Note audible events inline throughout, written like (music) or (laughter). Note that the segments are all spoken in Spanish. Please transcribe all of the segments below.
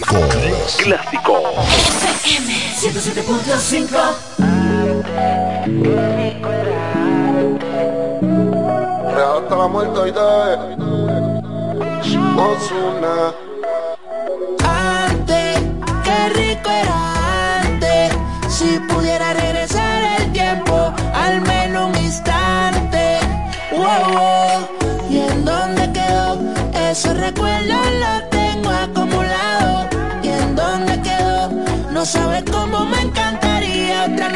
clásicos. Clásicos. FM 107.5. hasta la muerte y Osuna.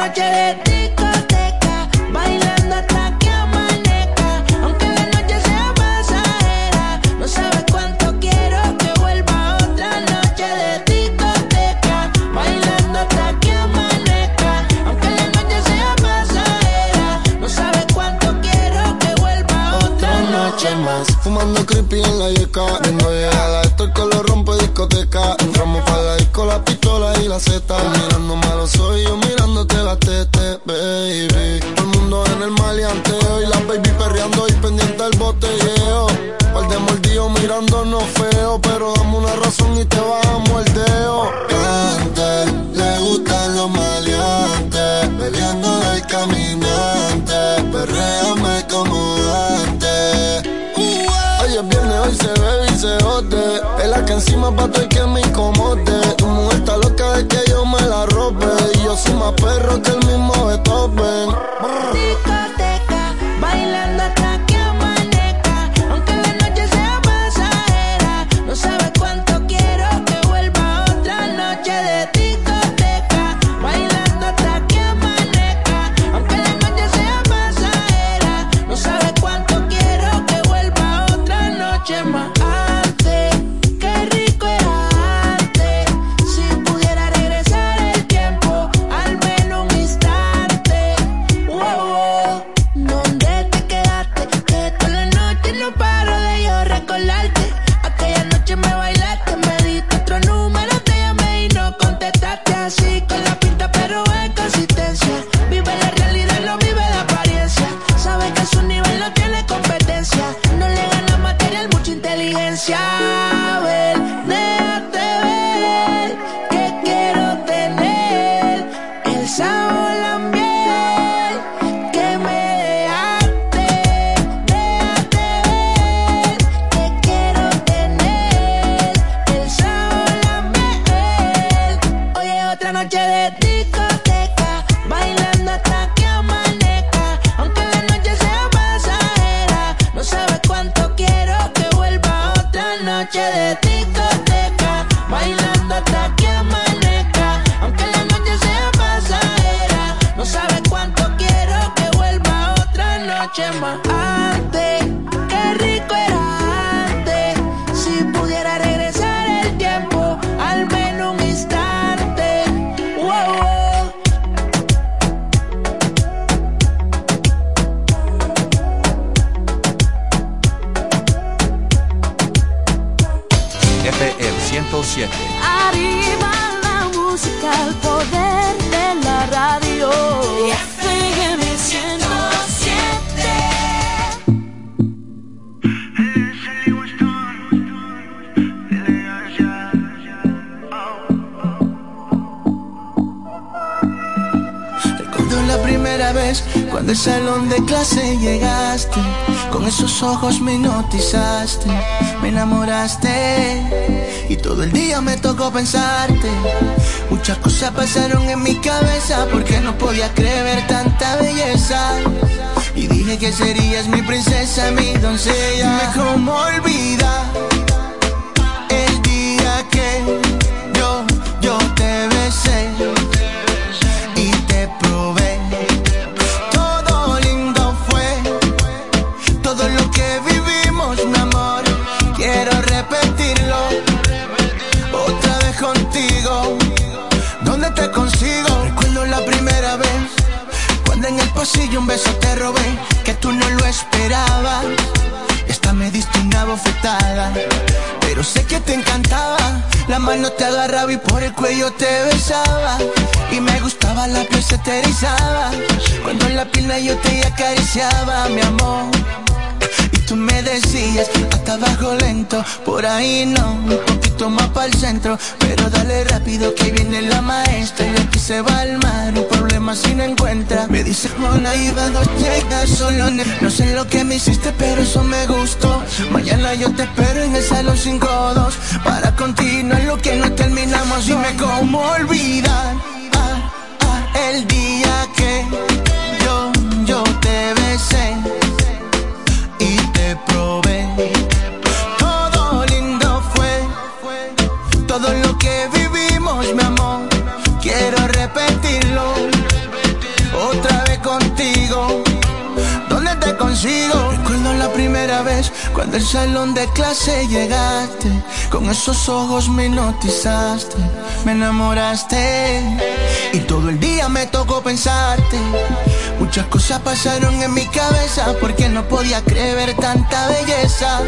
noche de discoteca, bailando hasta que amanezca. Aunque la noche sea pasajera, no sabes cuánto quiero que vuelva otra noche de discoteca, bailando hasta que amanezca. Aunque la noche sea pasajera, no sabes cuánto quiero que vuelva otra, noche más. Fumando creepy en la yeca, más Arriba la música, el poder de la radio. FM 107. Recuerdo la primera vez cuando al salón de clase llegaste, con esos ojos me notizaste, me enamoraste. Todo el día me tocó pensarte. Muchas cosas pasaron en mi cabeza porque no podía creer tanta belleza. Y dije que serías mi princesa, mi doncella. Me como olvidar te besaba. Y me gustaba la piel se te. Cuando en la pierna yo te acariciaba, mi amor. Por ahí no, un poquito más para el centro, pero dale rápido que viene la maestra y aquí se va al mar, un problema si no encuentra. Me dice, Mona, iba dos chicas solo, no sé lo que me hiciste, pero eso me gustó. Mañana yo te espero en el salón 5-2 para continuar lo que no terminamos. Dime cómo olvidar ah, ah, el día que yo, yo te besé Recuerdo la primera vez cuando al salón de clase llegaste. Con esos ojos me hipnotizaste, me enamoraste. Y todo el día me tocó pensarte. Muchas cosas pasaron en mi cabeza porque no podía creer tanta belleza.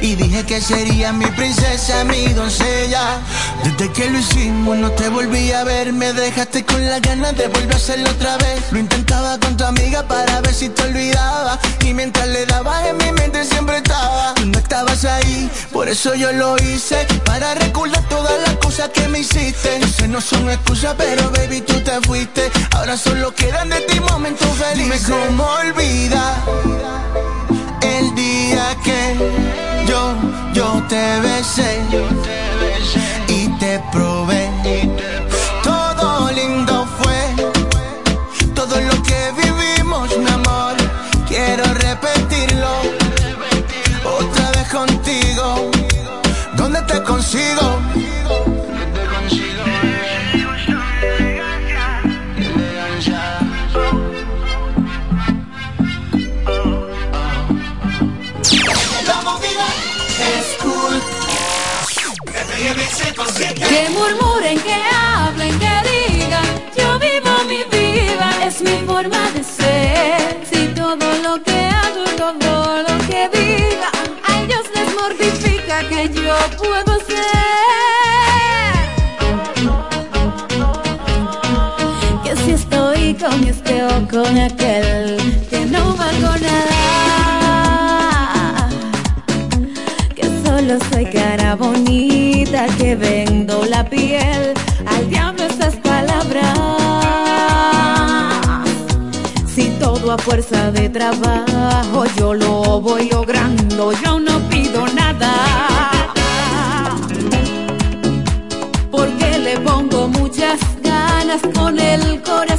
Y dije que sería mi princesa, mi doncella. Desde que lo hicimos no te volví a ver, me dejaste con las ganas de volver a hacerlo otra vez. Lo intentaba con tu amiga para ver si te olvidaba. Y mientras le daba en mi mente siempre estaba. Tú no estabas ahí, por eso yo lo hice. Para recordar todas las cosas que me hiciste. Yo sé no son excusas, pero baby tú te fuiste. Ahora solo quedan de ti momentos felices. Dime cómo olvidar el día que yo, yo te besé y te probé. Todo lindo fue, todo lo que vivimos, mi amor. Quiero repetirlo otra vez contigo. ¿Dónde te consigo? Que murmuren, que hablen, que digan, yo vivo mi vida, es mi forma de ser. Si todo lo que hago, todo lo que diga, a ellos les mortifica que yo puedo ser. Que si estoy con este o con aquel, vendo la piel al diablo estas palabras. Si todo a fuerza de trabajo yo lo voy logrando, yo no pido nada. Porque le pongo muchas ganas con el corazón.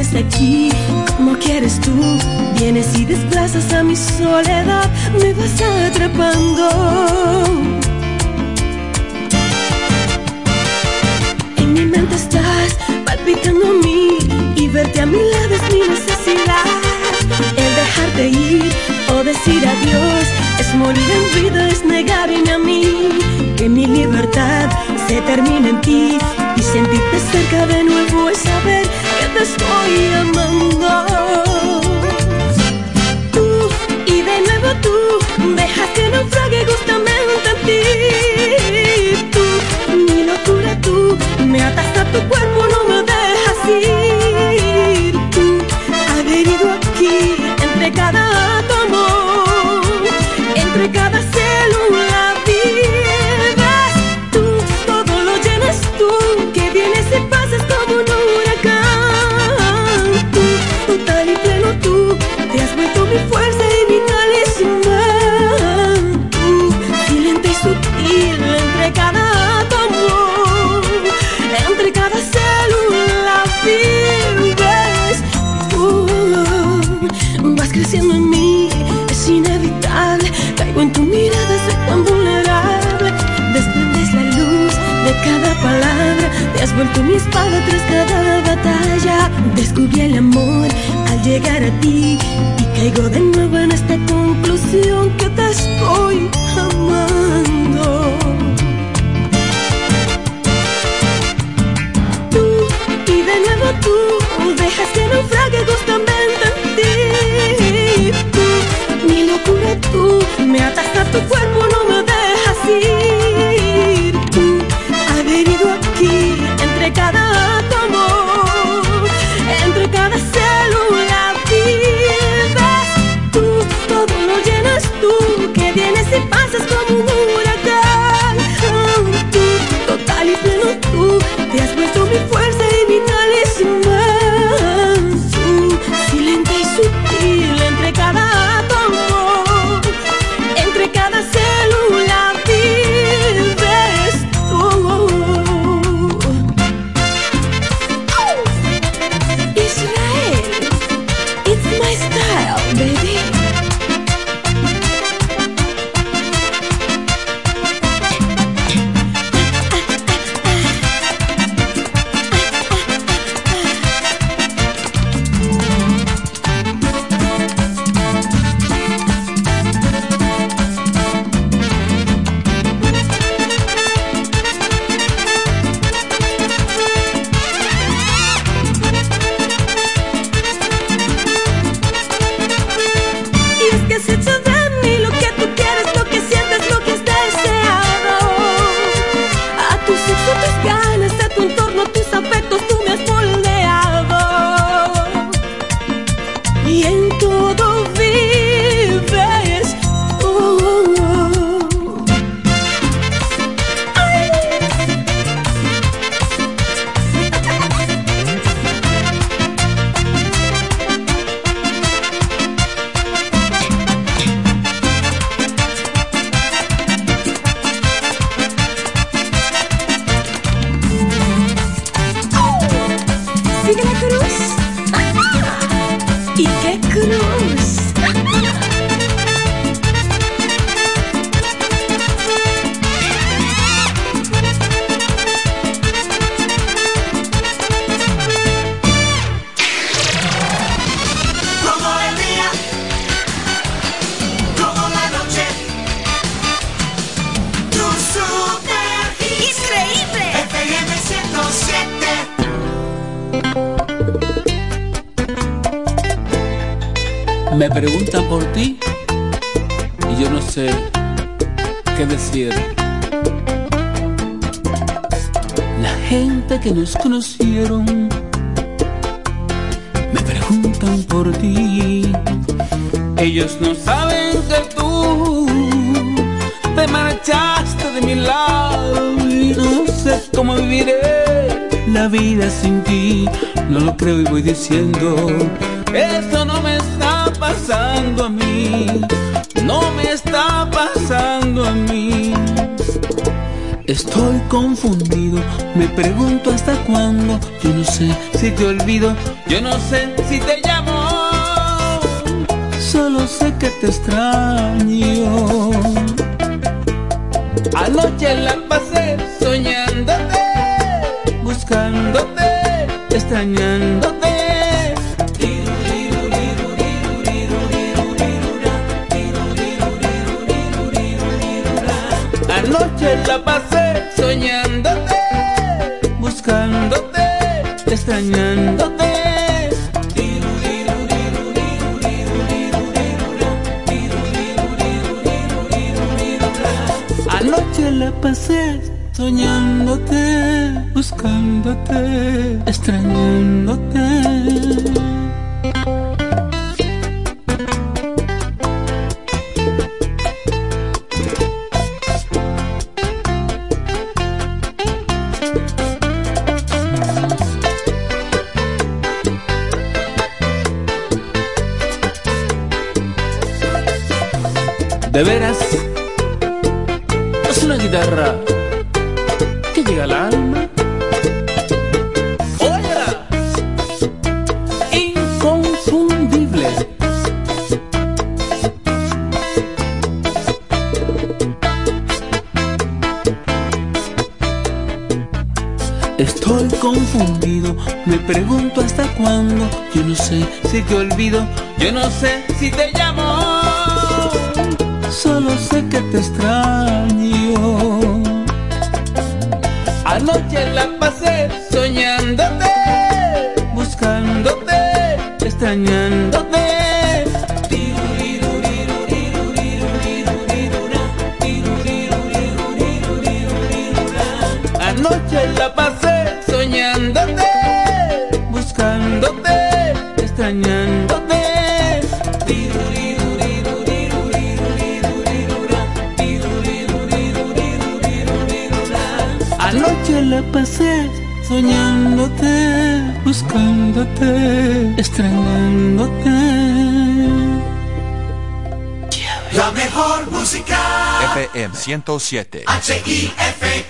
Tienes aquí como quieres tú, vienes y desplazas a mi soledad, me vas atrapando. En mi mente estás palpitando a mí y verte a mi lado es mi necesidad. El dejarte ir o decir adiós es morir en vida, es negarme a mí. Que mi libertad se termine en ti y sentirte cerca de nuevo es saber te estoy amando. Tú y de nuevo tú dejas que naufrague justamente en ti. Tú, mi locura tú, me atas a tu cuerpo, no me dejas ir. Tú, adherido aquí entre cada te has vuelto mi espada tras cada batalla. Descubrí el amor al llegar a ti y caigo de nuevo en esta conclusión que te estoy amando. Tú y de nuevo tú dejas que naufrague justamente en ti. Tú, mi locura tú, me atas a tu cuerpo, no me dejas ir. Cada átomo, conocieron me preguntan por ti. Ellos no saben que tú te marchaste de mi lado y no sé cómo viviré la vida sin ti. No lo creo y voy diciendo. estoy confundido, me pregunto hasta cuándo, yo no sé si te olvido, yo no sé si te llamo, solo sé que te extraño. Anoche la pasé soñándote, buscándote, extrañándote. Anoche la pasé extrañándote. Anoche la pasé soñándote, buscándote, extrañándote. 107. HIF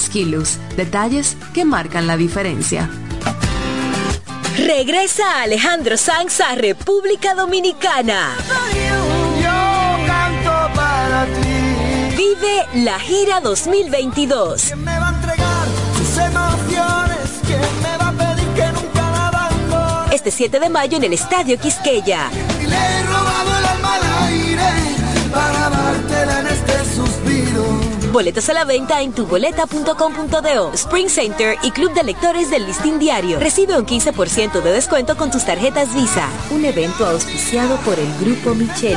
Skilus, detalles que marcan la diferencia. Regresa Alejandro Sanz a República Dominicana. Yo canto para ti. Vive la gira 2022. Este 7 de mayo en el Estadio Quisqueya. Boletos a la venta en tuboleta.com.do, Spring Center y Club de Lectores del Listín Diario. Recibe un 15% de descuento con tus tarjetas Visa. Un evento auspiciado por el Grupo Micheli.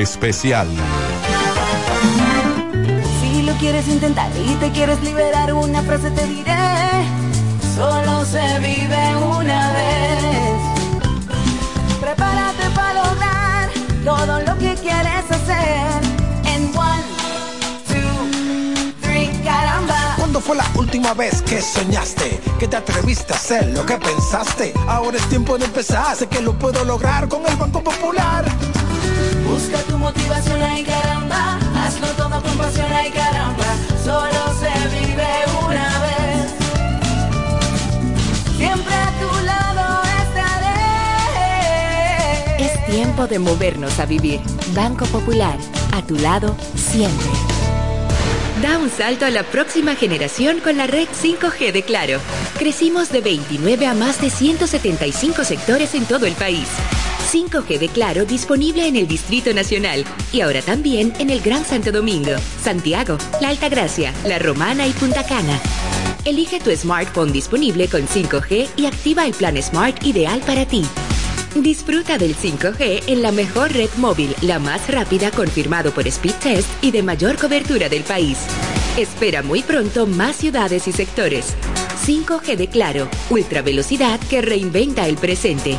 Especial. Si lo quieres intentar y te quieres liberar, una frase te diré. Solo se vive una vez. Prepárate para lograr todo lo que quieres hacer. En one, two, three, caramba. ¿Cuándo fue la última vez que soñaste? Que te atreviste a hacer lo que pensaste. Ahora es tiempo de empezar. Sé que lo puedo lograr con el Banco Popular. Busca tu motivación, ay caramba. Hazlo todo con pasión, caramba. Solo se vive una vez. Siempre a tu lado estaré. Es tiempo de movernos a vivir. Banco Popular, a tu lado siempre. Da un salto a la próxima generación con la red 5G de Claro. Crecimos de 29 a más de 175 sectores en todo el país. 5G de Claro disponible en el Distrito Nacional y ahora también en el Gran Santo Domingo, Santiago, La Altagracia, La Romana y Punta Cana. Elige tu smartphone disponible con 5G y activa el plan Smart ideal para ti. Disfruta del 5G en la mejor red móvil, la más rápida confirmado por Speed Test y de mayor cobertura del país. Espera muy pronto más ciudades y sectores. 5G de Claro, ultra velocidad que reinventa el presente.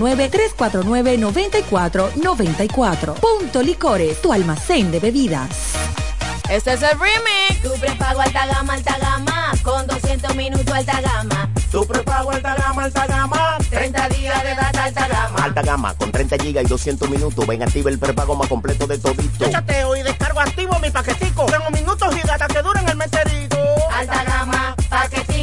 809-349-9494. Punto Licores, tu almacén de bebidas. Este es el remix. Tu prepago alta gama, alta gama. Con 200 minutos alta gama. Tu prepago alta gama, alta gama. 30 días de data alta gama. Alta gama con 30 gigas y 200 minutos. Ven, activa el prepago más completo de todito. Chateo y descargo activo mi paquetico. Tengo minutos y data que duran el meserito. Alta gama,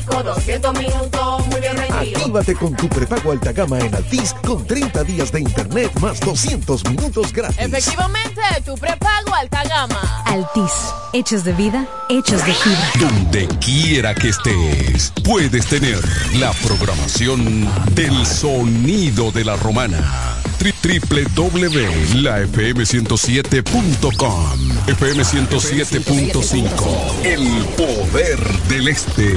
paquetico, 200 minutos, muy bien rendido. Actívate con tu prepago alta gama en Altis con 30 días de internet más 200 minutos gratis. Efectivamente, tu prepago alta gama. Altis, hechos de vida, hechos de fibra. Donde quiera que estés, puedes tener la programación del sonido de la romana. Tri- www.lafm107.com FM 107.5 El poder del este.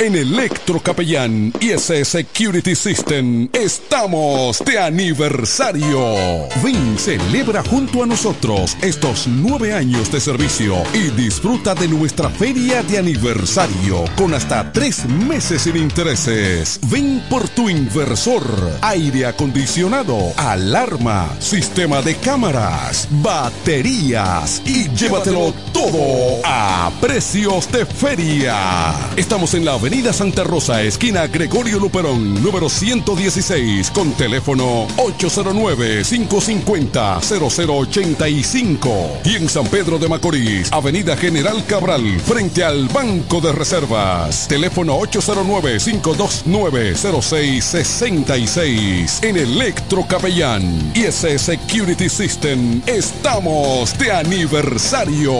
En Electro Capellán y ese Security System estamos de aniversario. Ven, celebra junto a nosotros estos nueve años de servicio y disfruta de nuestra feria de aniversario con hasta tres meses sin intereses. Ven por tu inversor, aire acondicionado, alarma, sistema de cámaras, baterías y llévatelo todo a precios de feria. Estamos en la Santa Rosa, esquina Gregorio Luperón, número 116, con teléfono 809-550-0085. Y en San Pedro de Macorís, avenida General Cabral, frente al Banco de Reservas. Teléfono 809-529-0666. En Electro Capellán y ese Security System, estamos de aniversario.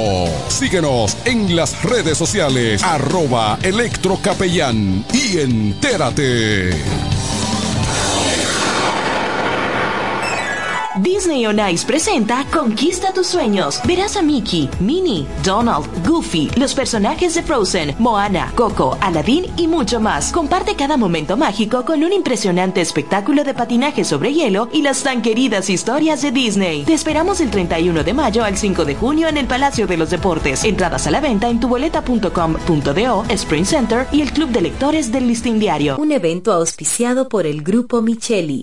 Síguenos en las redes sociales, arroba Electro Capellán y entérate. Disney on Ice presenta Conquista tus sueños. Verás a Mickey, Minnie, Donald, Goofy, los personajes de Frozen, Moana, Coco, Aladdin y mucho más. Comparte cada momento mágico con un impresionante espectáculo de patinaje sobre hielo y las tan queridas historias de Disney. Te esperamos del 31 de mayo al 5 de junio en el Palacio de los Deportes. Entradas a la venta en tuboleta.com.do, Spring Center y el Club de Lectores del Listín Diario. Un evento auspiciado por el Grupo Micheli.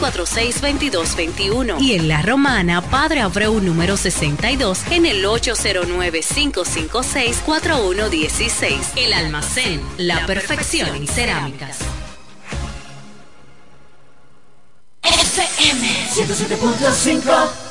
246-2221. Y en La Romana, Padre Abreu número 62 en el 809-556-4116. El almacén, la, perfección en cerámicas. FM 107.5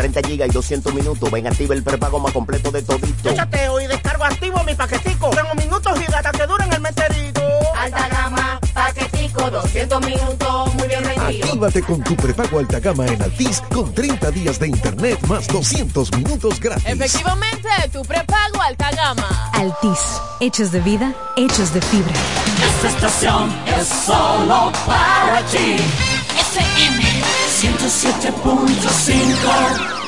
30 gigas y 200 minutos. Ven, activa el prepago más completo de todito. Yo chateo y descargo activo mi paquetico. Tengo minutos y data que duran el meterito. Alta gama, paquetico, 200 minutos, muy bien rendido. Actívate con tu prepago alta gama en Altis con 30 días de internet más 200 minutos gratis. Efectivamente, tu prepago alta gama. Altis, hechos de vida, hechos de fibra. Esta estación es solo para ti. FM 107.5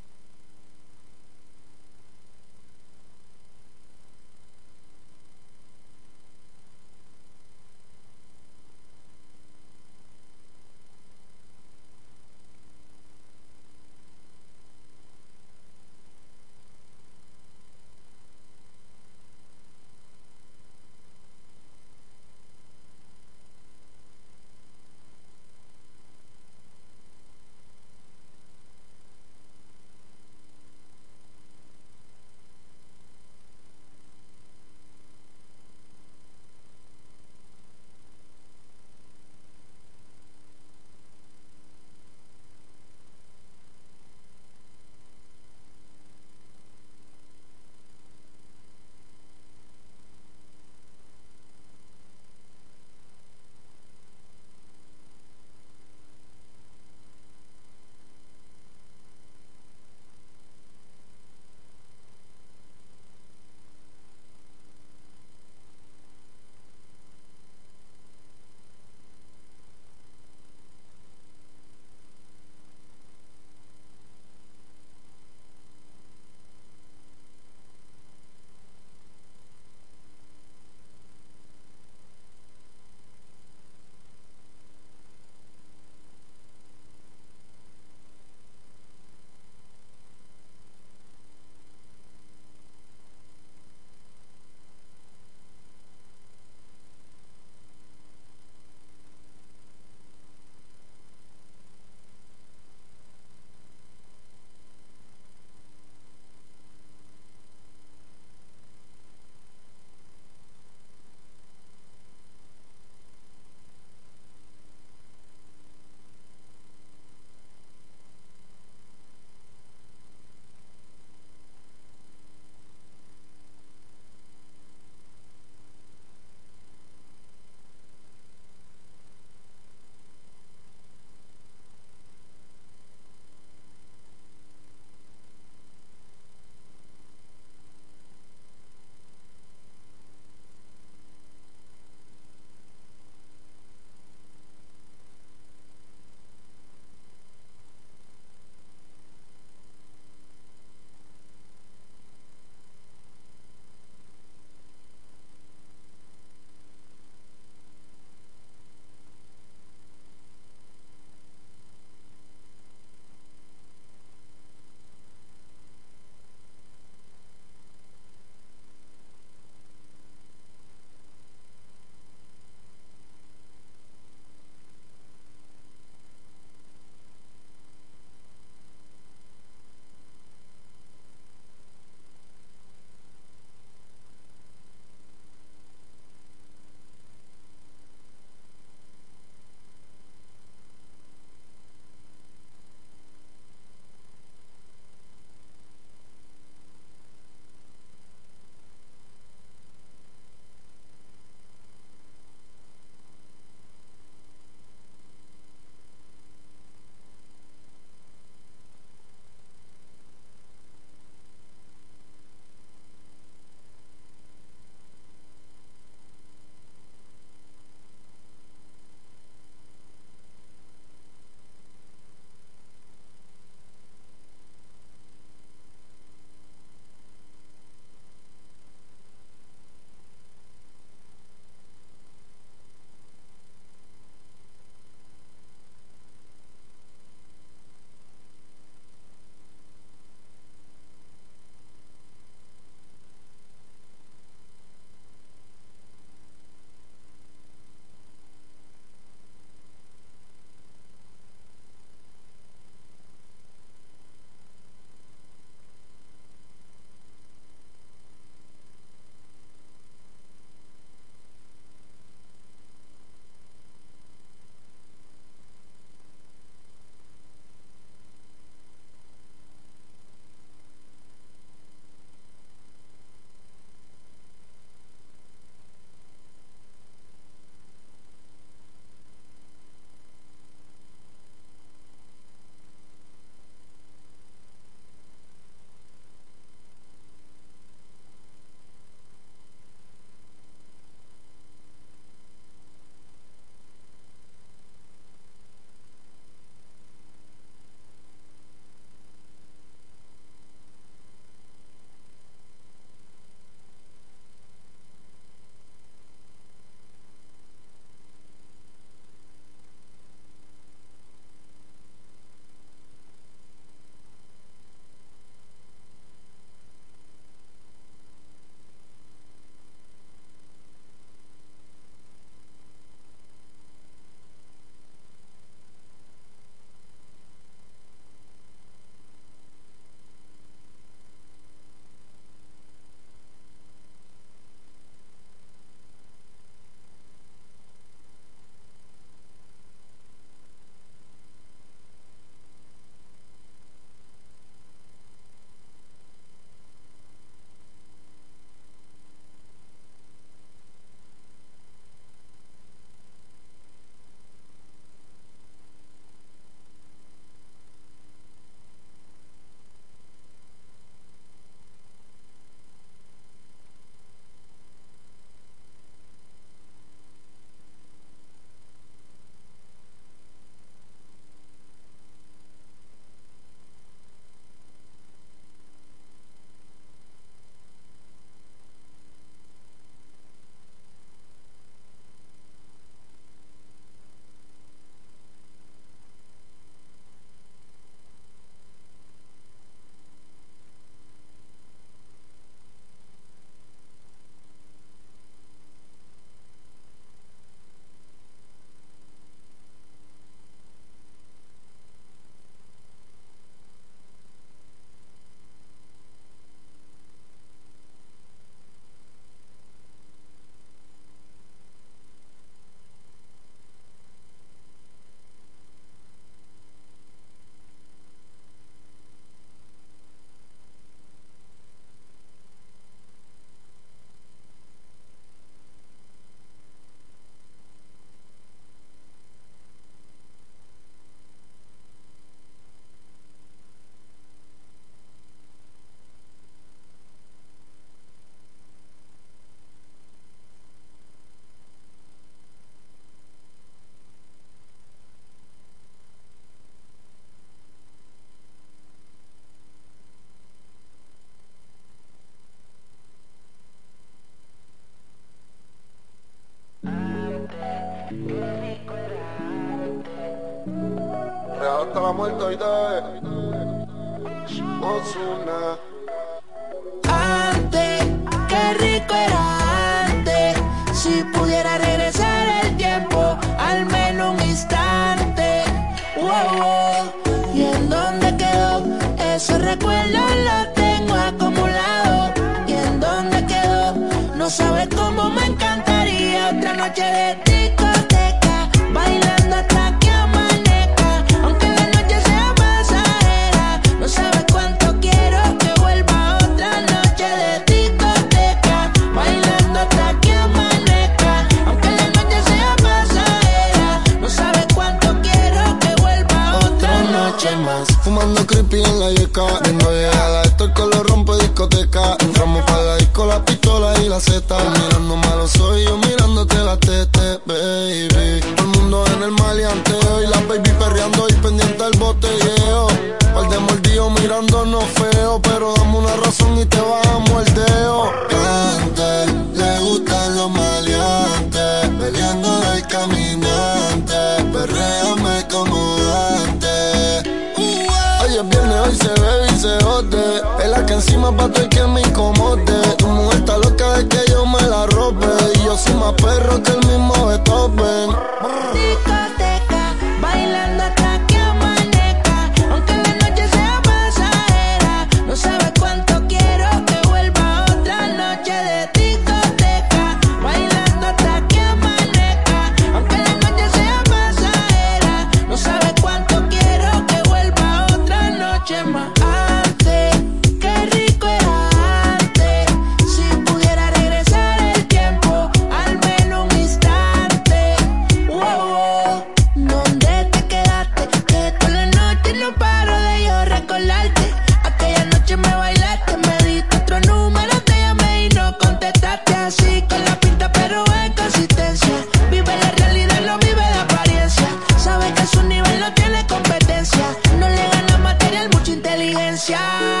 inteligencia.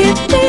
Que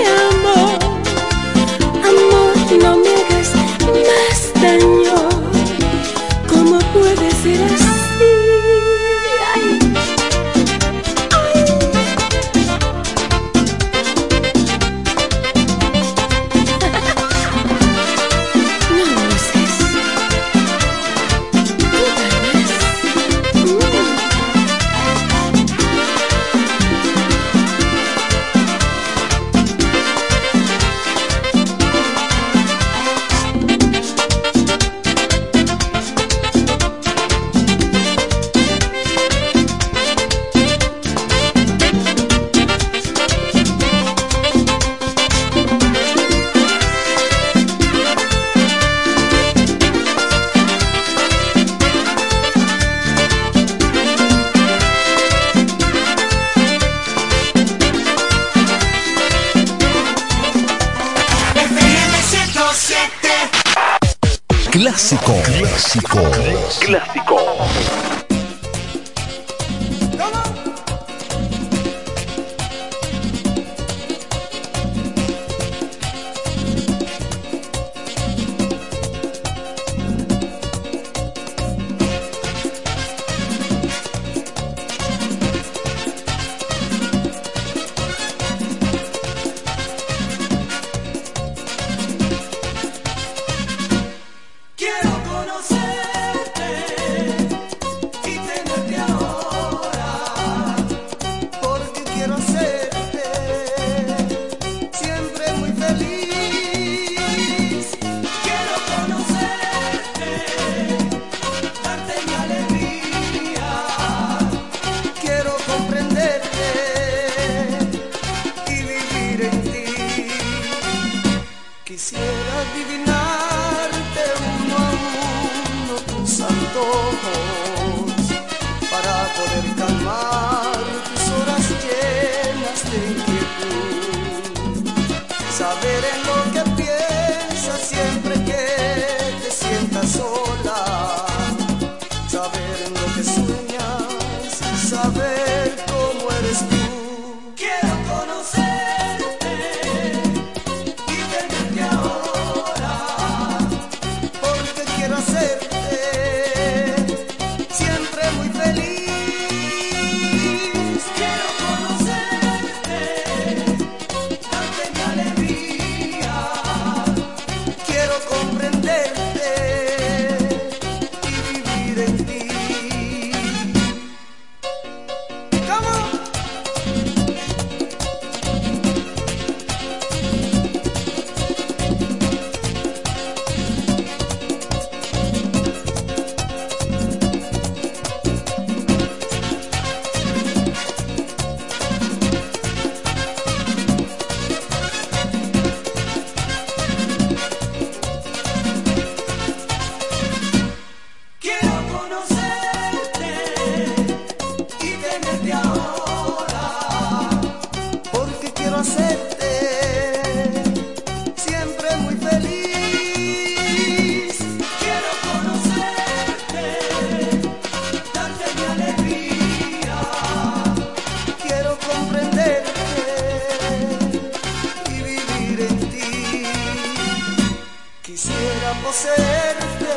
poseerte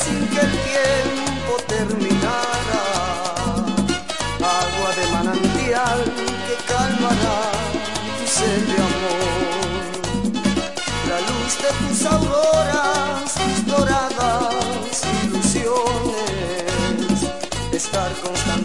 sin que el tiempo terminara. Agua de manantial que calmará tu sed de amor. La luz de tus auroras, tus doradas ilusiones. Estar constantemente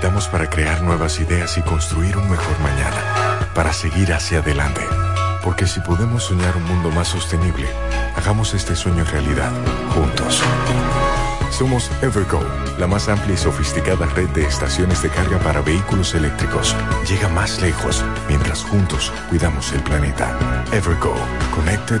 Para crear nuevas ideas y construir un mejor mañana, para seguir hacia adelante. Porque si podemos soñar un mundo más sostenible, hagamos este sueño realidad, juntos. Somos Evergo, la más amplia y sofisticada red de estaciones de carga para vehículos eléctricos. Llega más lejos mientras juntos cuidamos el planeta. Evergo, Connected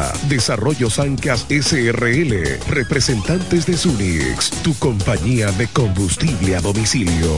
Desarrollo Sancas SRL, representantes de Sunix, tu compañía de combustible a domicilio.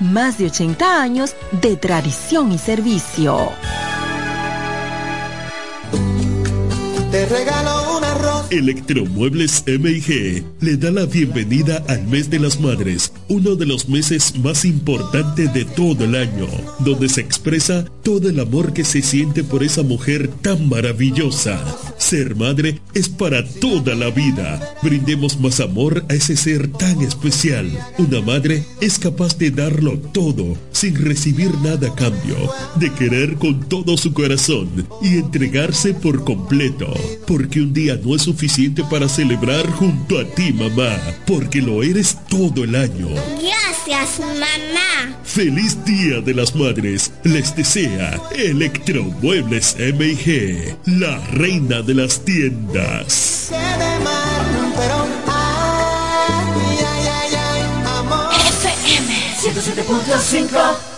más de 80 años de tradición y servicio. Te regalo un arroz. Electromuebles MG le da la bienvenida al mes de las madres, uno de los meses más importantes de todo el año, donde se expresa todo el amor que se siente por esa mujer tan maravillosa. Ser madre es para toda la vida. Brindemos más amor a ese ser tan especial. Una madre es capaz de darlo todo sin recibir nada a cambio, de querer con todo su corazón y entregarse por completo, porque un día no es suficiente para celebrar junto a ti, mamá, porque lo eres todo el año. Gracias, mamá. Feliz Día de las Madres les desea Electromuebles MG, la reina de las tiendas. FM 107.5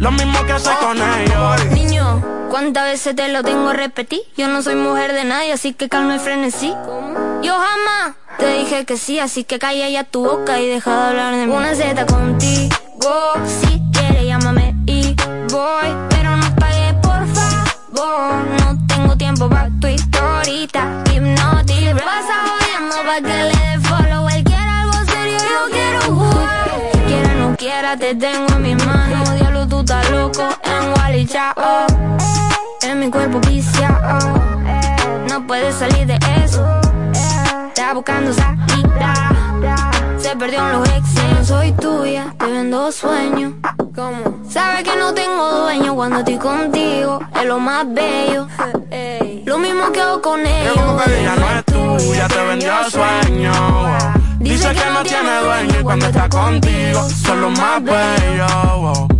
Lo mismo que hace con ellos. Niño, ¿cuántas veces te lo tengo a repetir? Yo no soy mujer de nadie, así que calma el frenesí. Yo jamás te dije que sí, así que calla ya tu boca y deja de hablar de mí. Una Z contigo, si quieres llámame y voy, pero no pagues por favor. No tengo tiempo para tu historita, hipnotic. Pasa jodiendo pa' que le dé follow. Él quiere algo serio, yo quiero jugar. Quiera no quiera, te tengo en mis manos. Estás loco en Wally Chao. En mi cuerpo viciado. No puedes salir de eso. Está buscando salida. Se perdió en los exes. Soy tuya, te vendo sueños. ¿Cómo? Sabes que no tengo dueño cuando estoy contigo. Es lo más bello. Lo mismo que hago con ellos. Ella no es tuya, te vendió sueño. Dice que no tiene dueño y cuando está contigo son los más bellos.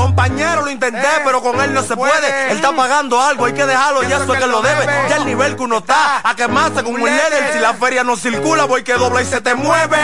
Compañero, lo intenté, pero con él no se puede. Él está pagando algo, hay que dejarlo, ya eso es que lo debe. Ya el nivel que uno está, a quemarse como un líder. Si la feria no circula, voy que dobla y se te mueve.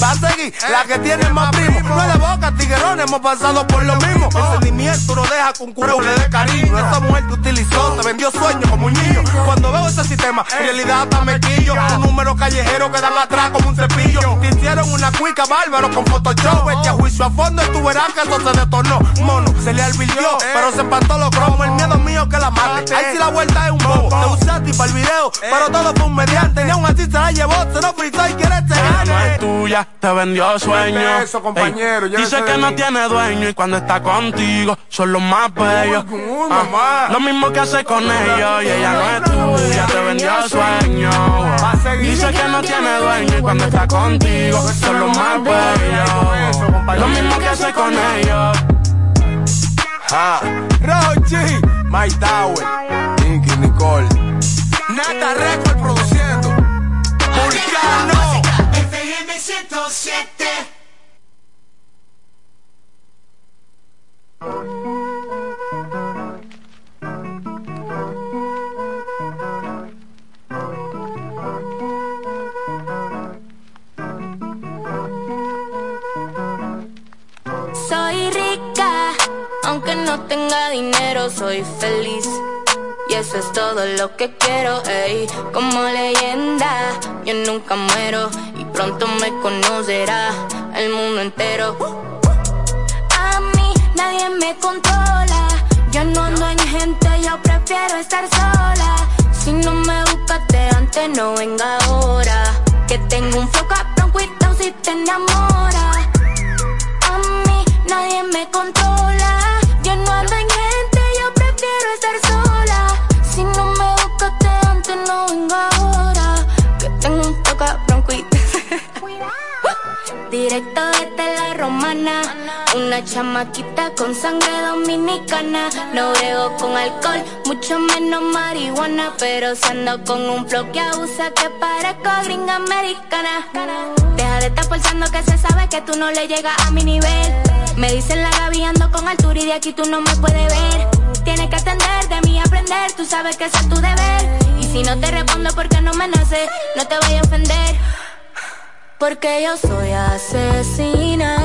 Va a seguir, la que tiene más primo. No es de boca, tiguerón, hemos pasado por lo mismo. El sentimiento no deja le dé cariño. Esa mujer te utilizó, te vendió sueños como un niño. Cuando veo ese sistema, en realidad hasta me quillo. Un número callejero que dan atrás como un cepillo. Te hicieron una cuica bárbaro con Photoshop. Echa juicio a fondo y tú verás que eso se detonó. Mono, se le alvirtió, pero se empató los cromos. El miedo mío que la mate. Ahí sí la vuelta es un bobo. Te usaste para el video, pero todo fue un mediante. Y aún así se la llevó, se lo fritó y quiere se Ella no gane. es tuya, te vendió sueño. eso, compañero, Ey, llévese Dice que no tiene dueño y cuando está contigo son los más bellos. Ah, lo mismo que hace con ellos y ella no es tuya, te vendió sueño. Dice que no tiene dueño y cuando está contigo son los más bellos. Lo mismo que hace con ellos. Ja. Rochi, Mike Tower, Nicky Nicole. Nata Record produciendo. Vulcano. FM 107. Soy rica, aunque no tenga dinero, soy feliz. Y eso es todo lo que quiero, ey. Como leyenda, yo nunca muero. Y pronto me conocerá el mundo entero. A mí nadie me controla. Yo no ando en gente, yo prefiero estar sola. Si no me buscaste antes, no venga ahora. Que tengo un flow cabrón, cuidado si te enamora. A mí nadie me controla. Yo no ando en gente, yo prefiero estar sola. Si no me buscaste antes, no venga ahora. Que tengo un flow cabrón, (laughs) cuidado. Directo desde la romana, una chamaquita con sangre dominicana. No brego con alcohol, mucho menos marihuana. Pero si ando con un flow que abusa, que parezco gringa americana. Deja de estar pensando que se sabe que tú no le llegas a mi nivel. Me dicen la Gaby con altura y de aquí tú no me puedes ver. Tienes que atender de mí aprender, tú sabes que ese es tu deber. Y si no te respondo porque no me nace, no te voy a ofender. Porque yo soy asesina,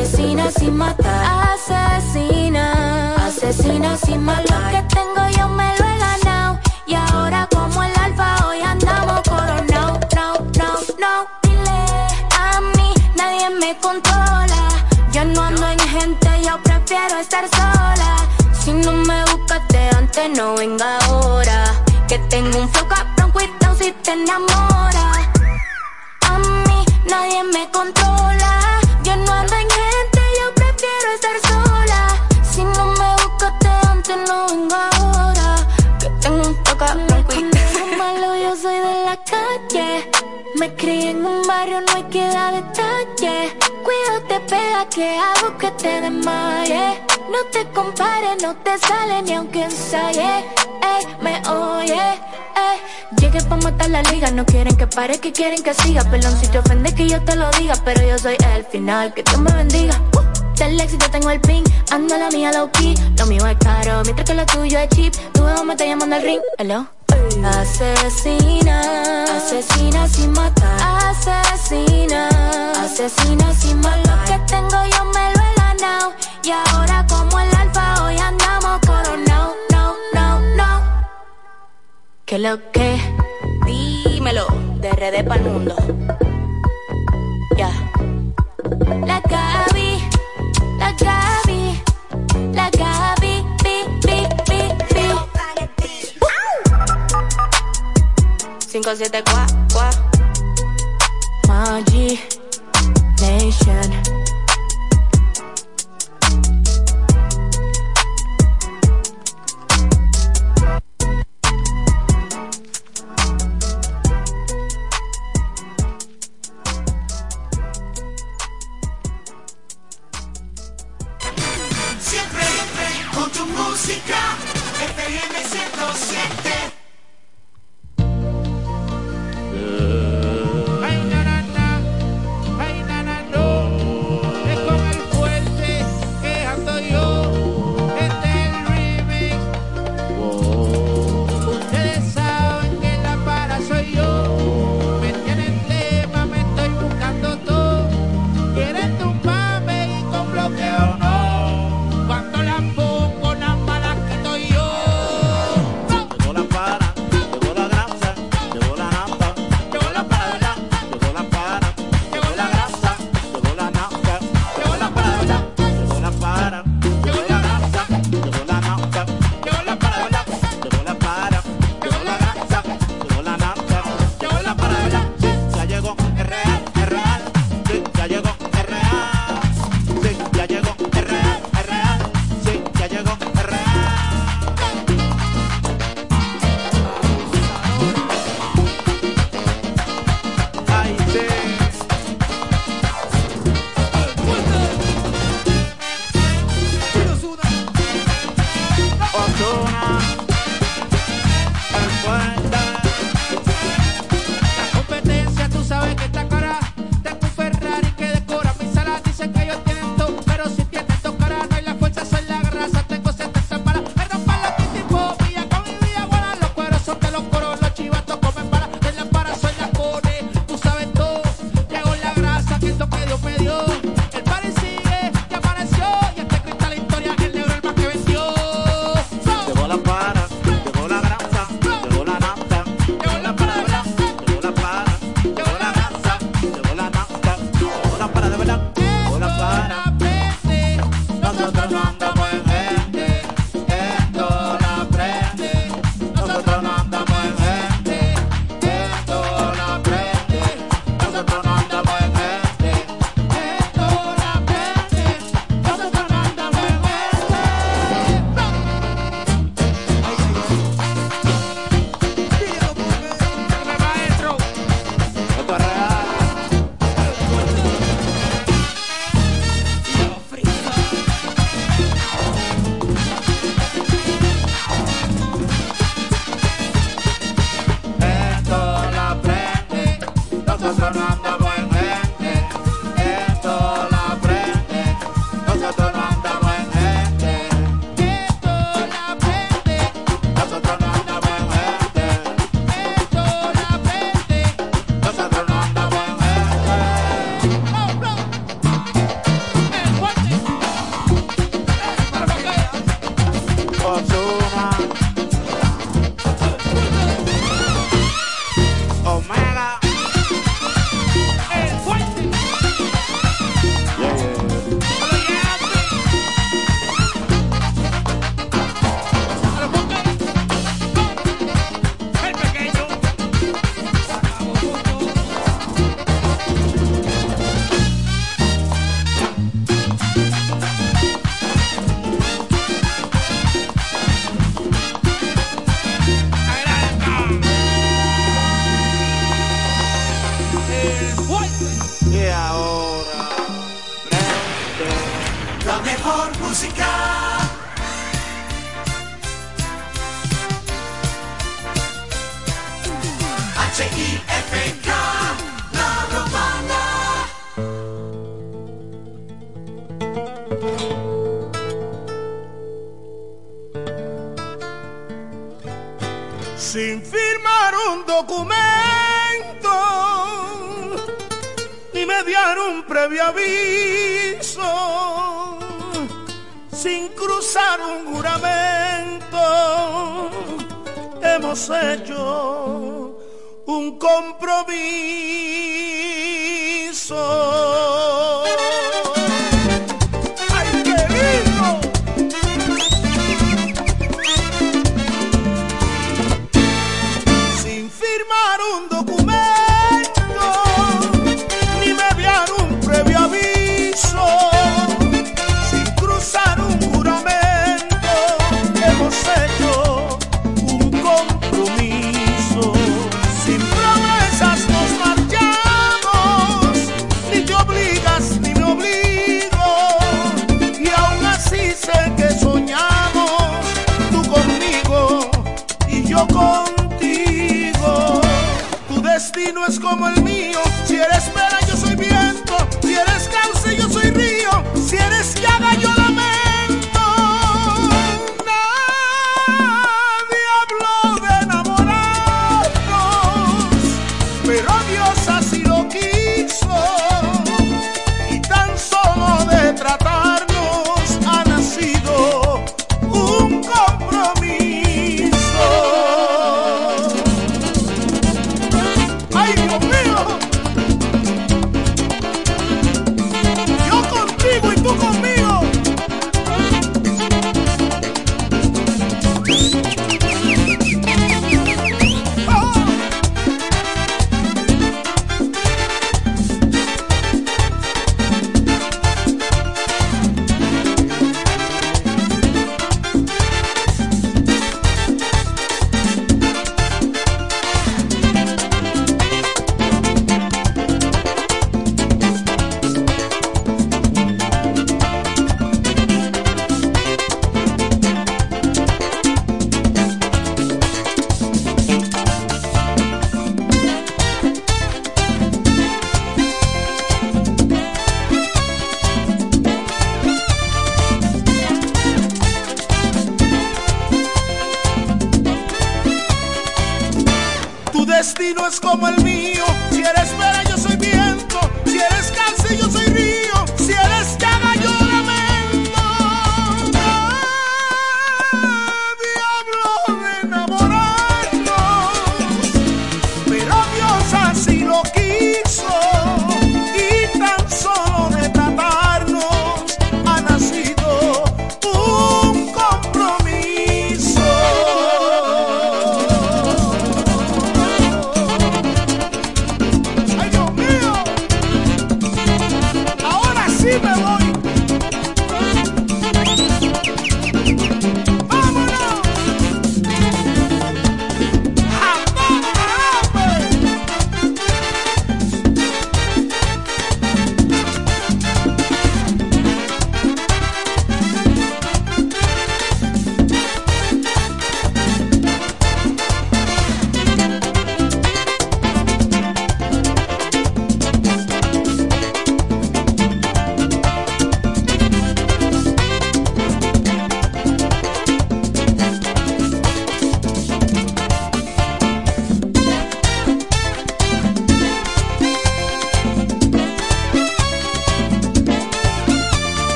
Asesina sin matar. Asesina. Asesina sin matar. Lo que tengo yo me lo he ganado. Y ahora como el alfa hoy andamos coronado. No, no, no. Dile a mí, nadie me controla. Yo no ando en gente, yo prefiero estar sola. Si no me buscaste antes, no venga ahora. Que tengo un flow cabrón, cuidado si te enamora. A mí, nadie me controla. chuyện hoàn thành hết Me crié en un barrio, no hay que dar detalle. Cuídate, pega, que hago que te desmaye. No te compares, no te sale ni aunque ensaye. Ey, me oye, ey. Llegué pa' matar la liga, no quieren que pare, que quieren que siga. Perdón si te ofende que yo te lo diga, pero yo soy el final, que Dios me bendiga. Uh el éxito tengo el pin Ando la mía low key, lo mío es caro Mientras que lo tuyo es cheap Tu me está llamando al ring, hello Asesina, asesina sin matar. Asesina, asesina sin matar. Lo que tengo yo me lo he. Y ahora como el alfa hoy andamos coronao. No, no, no. ¿Qué lo que? Dímelo, de redes pa'l mundo. Ya. La Gaby, la Gaby, la Gaby. 5-7 cuá, cuá. Magi Nation. Siempre, con tu música, FM 107.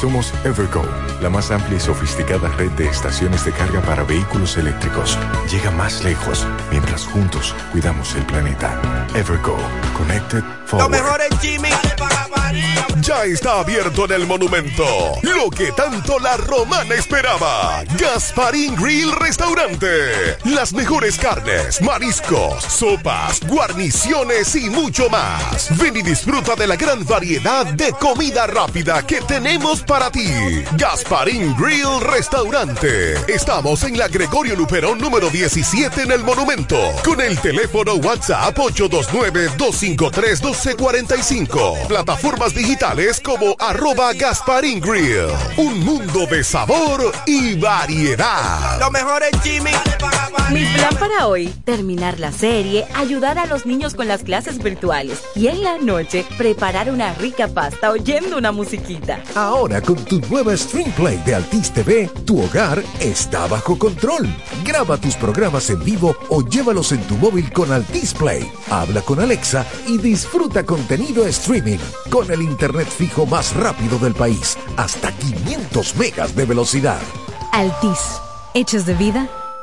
Somos Evergo, la más amplia y sofisticada red de estaciones de carga para vehículos eléctricos. Llega más lejos mientras juntos cuidamos el planeta. Evergo, Connected Forward. es Jimmy. Ya está abierto en el monumento lo que tanto la romana esperaba. Gasparín Grill Restaurante. Las mejores carnes, mariscos, sopas, guarniciones y mucho más. Ven y disfruta de la gran variedad de comida rápida que tenemos para ti. Gasparín Grill Restaurante. Estamos en la Gregorio Luperón número 17 en el monumento. Con el teléfono WhatsApp 829-253-1245. Plataformas digitales como arroba Gasparín Grill. Un mundo de sabor y variedad. Lo mejor es Jimmy. Mi plan para hoy, terminar la serie, ayudar a los niños con las clases virtuales y en la noche preparar una rica pasta oyendo una musiquita. Ahora con tu nueva Stream Play de Altis TV, tu hogar está bajo control. Graba tus programas en vivo o llévalos en tu móvil con Altis Play. Habla con Alexa y disfruta contenido streaming con el internet fijo más rápido del país, hasta 500 megas de velocidad. Altis. Hechos de vida,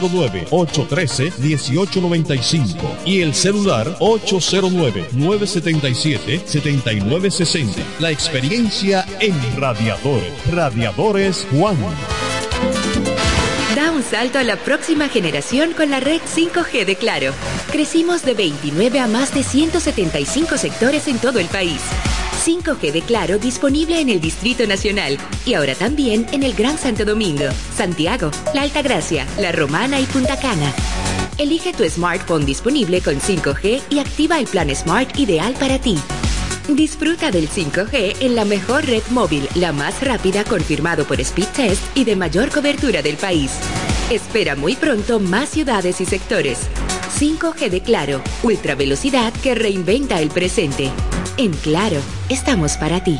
809-813-1895 y el celular 809-977-7960. La experiencia en radiadores. Radiadores Juan. Da un salto a la próxima generación con la red 5G de Claro. Crecimos de 29 a más de 175 sectores en todo el país. 5G de Claro disponible en el Distrito Nacional y ahora también en el Gran Santo Domingo, Santiago, La Altagracia, La Romana y Punta Cana. Elige tu smartphone disponible con 5G y activa el plan Smart ideal para ti. Disfruta del 5G en la mejor red móvil, la más rápida confirmado por Speed Test y de mayor cobertura del país. Espera muy pronto más ciudades y sectores. 5G de Claro, ultra velocidad que reinventa el presente. En Claro, estamos para ti.